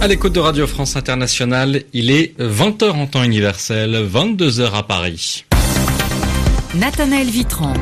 À l'écoute de Radio France Internationale, il est 20h en temps universel, 22h à Paris. Nathanaël Vitran.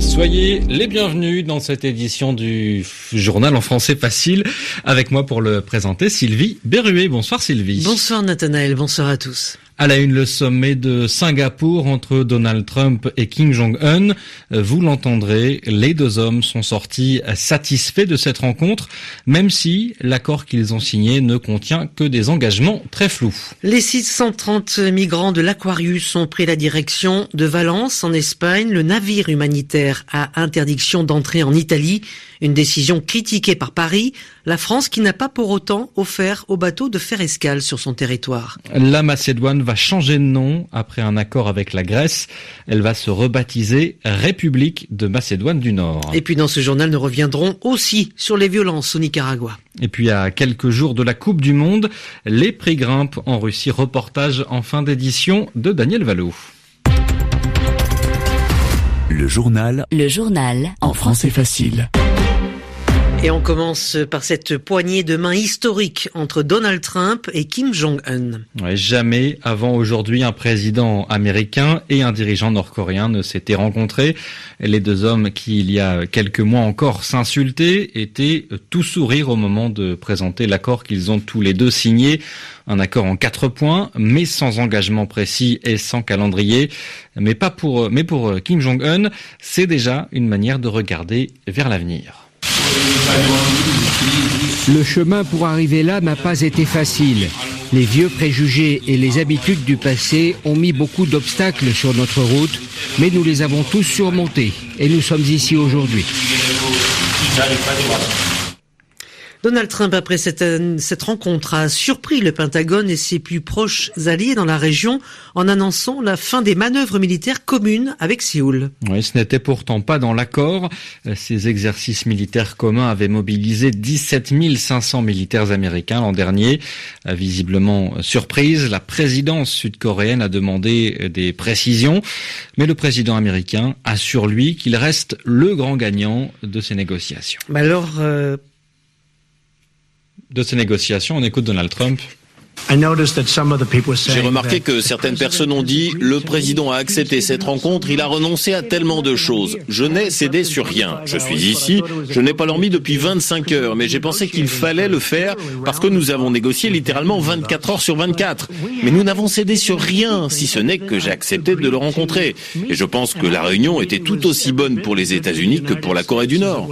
Soyez les bienvenus dans cette édition du journal en français facile. Avec moi pour le présenter, Sylvie Berruet. Bonsoir Sylvie. Bonsoir Nathanaël, bonsoir à tous. À la une, le sommet de Singapour entre Donald Trump et Kim Jong-un. Vous l'entendrez, les deux hommes sont sortis satisfaits de cette rencontre, même si l'accord qu'ils ont signé ne contient que des engagements très flous. Les 630 migrants de l'Aquarius ont pris la direction de Valence, en Espagne. Le navire humanitaire a interdiction d'entrer en Italie. Une décision critiquée par Paris, la France qui n'a pas pour autant offert au bateau de faire escale sur son territoire. La Macédoine va changer de nom après un accord avec la Grèce. Elle va se rebaptiser République de Macédoine du Nord. Et puis dans ce journal, nous reviendrons aussi sur les violences au Nicaragua. Et puis à quelques jours de la Coupe du Monde, les prix grimpent en Russie. Reportage en fin d'édition de Daniel Valo. Le journal. Le journal. En français facile. Et on commence par cette poignée de main historique entre Donald Trump et Kim Jong-un. Jamais avant aujourd'hui un président américain et un dirigeant nord-coréen ne s'étaient rencontrés. Les deux hommes qui, il y a quelques mois encore, s'insultaient étaient tout sourire au moment de présenter l'accord qu'ils ont tous les deux signé. Un accord en quatre points, mais sans engagement précis et sans calendrier. Mais pas pour, mais pour Kim Jong-un, c'est déjà une manière de regarder vers l'avenir. Le chemin pour arriver là n'a pas été facile. Les vieux préjugés et les habitudes du passé ont mis beaucoup d'obstacles sur notre route, mais nous les avons tous surmontés et nous sommes ici aujourd'hui. Donald Trump, après cette, cette, rencontre, a surpris le Pentagone et ses plus proches alliés dans la région en annonçant la fin des manœuvres militaires communes avec Séoul. Oui, ce n'était pourtant pas dans l'accord. Ces exercices militaires communs avaient mobilisé 17 500 militaires américains l'an dernier. Visiblement surprise, la présidence sud-coréenne a demandé des précisions, mais le président américain assure lui qu'il reste le grand gagnant de ces négociations. Mais alors, euh de ces négociations, on écoute Donald Trump. J'ai remarqué que certaines personnes ont dit le président a accepté cette rencontre, il a renoncé à tellement de choses. Je n'ai cédé sur rien. Je suis ici, je n'ai pas dormi depuis 25 heures, mais j'ai pensé qu'il fallait le faire parce que nous avons négocié littéralement 24 heures sur 24. Mais nous n'avons cédé sur rien, si ce n'est que j'ai accepté de le rencontrer. Et je pense que la réunion était tout aussi bonne pour les États-Unis que pour la Corée du Nord.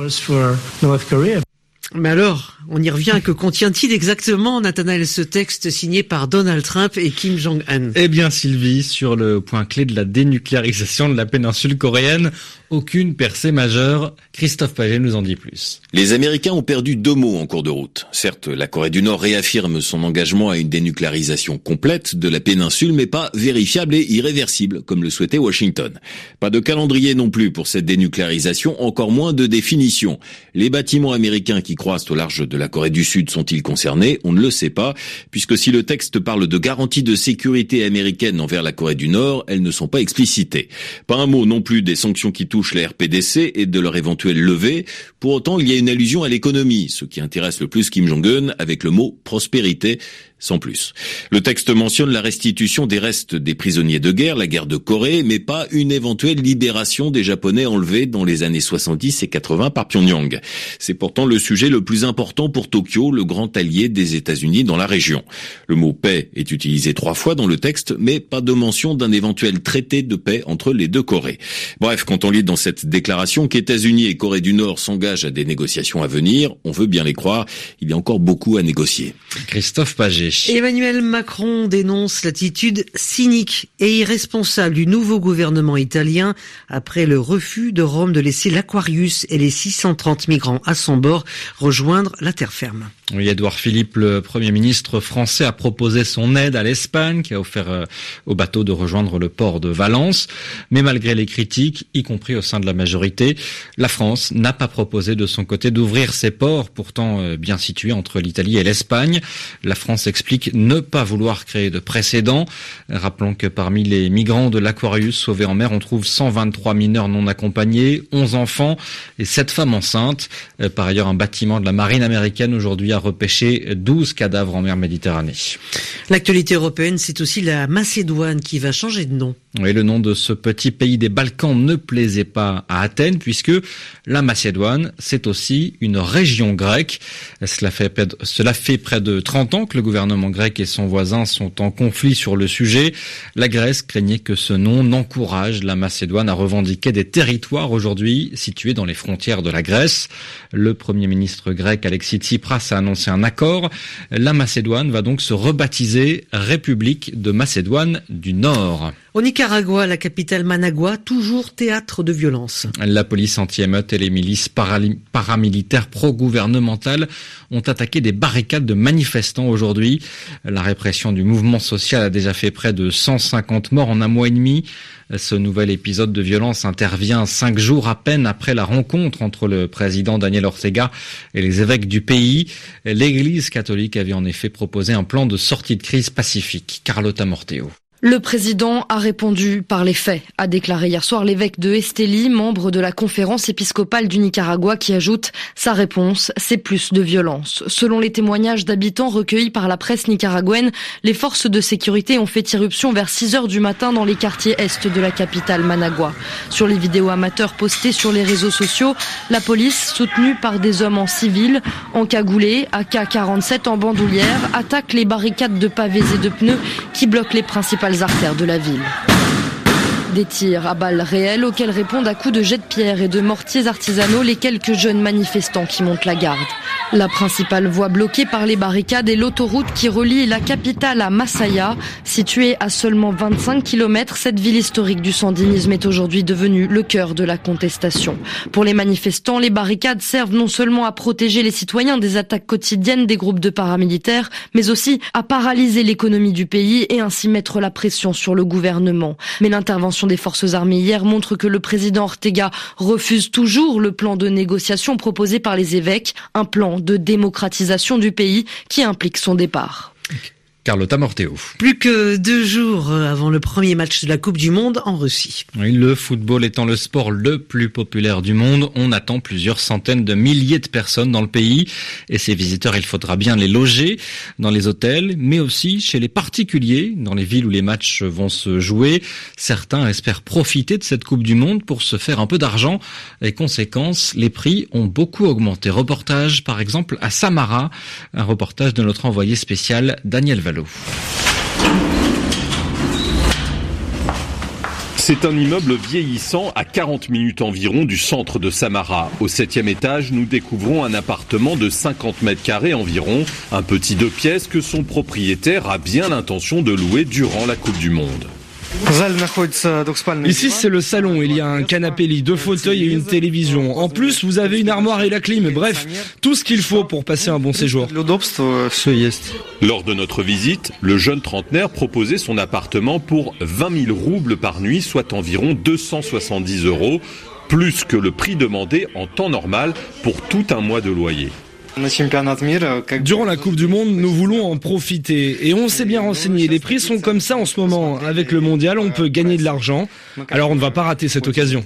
Mais alors, on y revient. Que contient-il exactement, Nathanaël, ce texte signé par Donald Trump et Kim Jong-un? Eh bien, Sylvie, sur le point clé de la dénucléarisation de la péninsule coréenne, aucune percée majeure. Christophe Paget nous en dit plus. Les Américains ont perdu deux mots en cours de route. Certes, la Corée du Nord réaffirme son engagement à une dénucléarisation complète de la péninsule, mais pas vérifiable et irréversible, comme le souhaitait Washington. Pas de calendrier non plus pour cette dénucléarisation, encore moins de définition. Les bâtiments américains qui au large de la Corée du Sud sont-ils concernés? On ne le sait pas, puisque si le texte parle de garanties de sécurité américaine envers la Corée du Nord, elles ne sont pas explicitées. Pas un mot non plus des sanctions qui touchent les RPDC et de leur éventuelle levée. Pour autant, il y a une allusion à l'économie, ce qui intéresse le plus Kim Jong-un avec le mot prospérité sans plus. Le texte mentionne la restitution des restes des prisonniers de guerre, la guerre de Corée, mais pas une éventuelle libération des Japonais enlevés dans les années 70 et 80 par Pyongyang. C'est pourtant le sujet le plus important pour Tokyo, le grand allié des États-Unis dans la région. Le mot paix est utilisé trois fois dans le texte, mais pas de mention d'un éventuel traité de paix entre les deux Corées. Bref, quand on lit dans cette déclaration qu'États-Unis et Corée du Nord s'engagent à des négociations à venir, on veut bien les croire, il y a encore beaucoup à négocier. Christophe. Emmanuel Macron dénonce l'attitude cynique et irresponsable du nouveau gouvernement italien après le refus de Rome de laisser l'Aquarius et les 630 migrants à son bord rejoindre la terre ferme. Oui, Edouard Philippe, le Premier ministre français, a proposé son aide à l'Espagne, qui a offert euh, au bateau de rejoindre le port de Valence. Mais malgré les critiques, y compris au sein de la majorité, la France n'a pas proposé de son côté d'ouvrir ses ports, pourtant euh, bien situés entre l'Italie et l'Espagne. La France explique ne pas vouloir créer de précédent. Rappelons que parmi les migrants de l'Aquarius sauvés en mer, on trouve 123 mineurs non accompagnés, 11 enfants et 7 femmes enceintes. Euh, par ailleurs, un bâtiment de la marine américaine aujourd'hui a repêché 12 cadavres en mer Méditerranée. L'actualité européenne, c'est aussi la Macédoine qui va changer de nom. Oui, le nom de ce petit pays des Balkans ne plaisait pas à Athènes puisque la Macédoine, c'est aussi une région grecque. Cela fait, cela fait près de 30 ans que le gouvernement grec et son voisin sont en conflit sur le sujet. La Grèce craignait que ce nom n'encourage la Macédoine à revendiquer des territoires aujourd'hui situés dans les frontières de la Grèce. Le premier ministre grec Alexis Tsipras a annoncé un accord. La Macédoine va donc se rebaptiser République de Macédoine du Nord. Au Nicaragua, la capitale Managua, toujours théâtre de violence. La police anti-émeute et les milices paramilitaires pro-gouvernementales ont attaqué des barricades de manifestants aujourd'hui. La répression du mouvement social a déjà fait près de 150 morts en un mois et demi. Ce nouvel épisode de violence intervient cinq jours à peine après la rencontre entre le président Daniel Ortega et les évêques du pays. L'Église catholique avait en effet proposé un plan de sortie de crise pacifique. Carlotta Morteo. Le président a répondu par les faits, a déclaré hier soir l'évêque de Esteli, membre de la conférence épiscopale du Nicaragua, qui ajoute sa réponse, c'est plus de violence. Selon les témoignages d'habitants recueillis par la presse nicaraguenne, les forces de sécurité ont fait irruption vers 6 heures du matin dans les quartiers est de la capitale Managua. Sur les vidéos amateurs postées sur les réseaux sociaux, la police, soutenue par des hommes en civil, encagoulés, AK-47 en bandoulière, attaque les barricades de pavés et de pneus qui bloquent les principales artères de la ville. Des tirs à balles réelles auxquels répondent à coups de jets de pierre et de mortiers artisanaux les quelques jeunes manifestants qui montent la garde. La principale voie bloquée par les barricades est l'autoroute qui relie la capitale à Masaya. Située à seulement 25 km, cette ville historique du sandinisme est aujourd'hui devenue le cœur de la contestation. Pour les manifestants, les barricades servent non seulement à protéger les citoyens des attaques quotidiennes des groupes de paramilitaires, mais aussi à paralyser l'économie du pays et ainsi mettre la pression sur le gouvernement. Mais l'intervention des forces armées hier montre que le président Ortega refuse toujours le plan de négociation proposé par les évêques, de démocratisation du pays qui implique son départ. Carlotta Morteo. Plus que deux jours avant le premier match de la Coupe du Monde en Russie. le football étant le sport le plus populaire du monde, on attend plusieurs centaines de milliers de personnes dans le pays. Et ces visiteurs, il faudra bien les loger dans les hôtels, mais aussi chez les particuliers, dans les villes où les matchs vont se jouer. Certains espèrent profiter de cette Coupe du Monde pour se faire un peu d'argent. Et conséquence, les prix ont beaucoup augmenté. Reportage, par exemple, à Samara, un reportage de notre envoyé spécial Daniel Val. C'est un immeuble vieillissant à 40 minutes environ du centre de Samara. Au septième étage, nous découvrons un appartement de 50 mètres carrés environ, un petit deux pièces que son propriétaire a bien l'intention de louer durant la Coupe du Monde. Ici, c'est le salon. Il y a un canapé lit, deux fauteuils et une télévision. En plus, vous avez une armoire et la clim. Bref, tout ce qu'il faut pour passer un bon séjour. Lors de notre visite, le jeune trentenaire proposait son appartement pour 20 000 roubles par nuit, soit environ 270 euros, plus que le prix demandé en temps normal pour tout un mois de loyer. Durant la Coupe du Monde, nous voulons en profiter et on s'est bien renseigné. Les prix sont comme ça en ce moment. Avec le mondial, on peut gagner de l'argent. Alors on ne va pas rater cette occasion.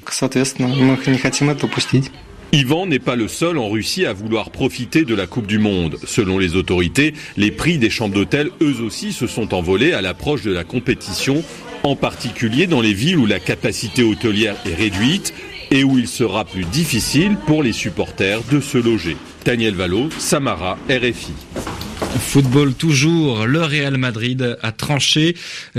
Ivan n'est pas le seul en Russie à vouloir profiter de la Coupe du Monde. Selon les autorités, les prix des chambres d'hôtel, eux aussi, se sont envolés à l'approche de la compétition, en particulier dans les villes où la capacité hôtelière est réduite et où il sera plus difficile pour les supporters de se loger. Daniel Valo, Samara, RFI. Football toujours, le Real Madrid a tranché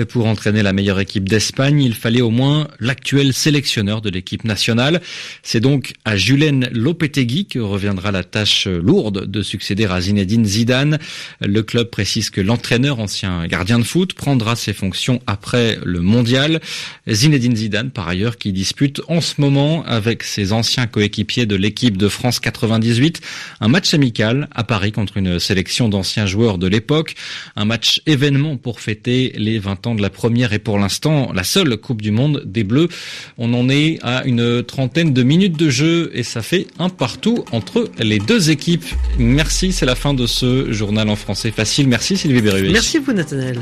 pour entraîner la meilleure équipe d'Espagne. Il fallait au moins l'actuel sélectionneur de l'équipe nationale. C'est donc à Julen Lopetegui que reviendra la tâche lourde de succéder à Zinedine Zidane. Le club précise que l'entraîneur, ancien gardien de foot, prendra ses fonctions après le mondial. Zinedine Zidane, par ailleurs, qui dispute en ce moment avec ses anciens coéquipiers de l'équipe de France 98 un match amical à Paris contre une sélection d'anciens anciens joueurs de l'époque. Un match événement pour fêter les 20 ans de la première et pour l'instant la seule Coupe du Monde des Bleus. On en est à une trentaine de minutes de jeu et ça fait un partout entre les deux équipes. Merci, c'est la fin de ce journal en français facile. Merci Sylvie Berruet. Merci vous Nathanaël.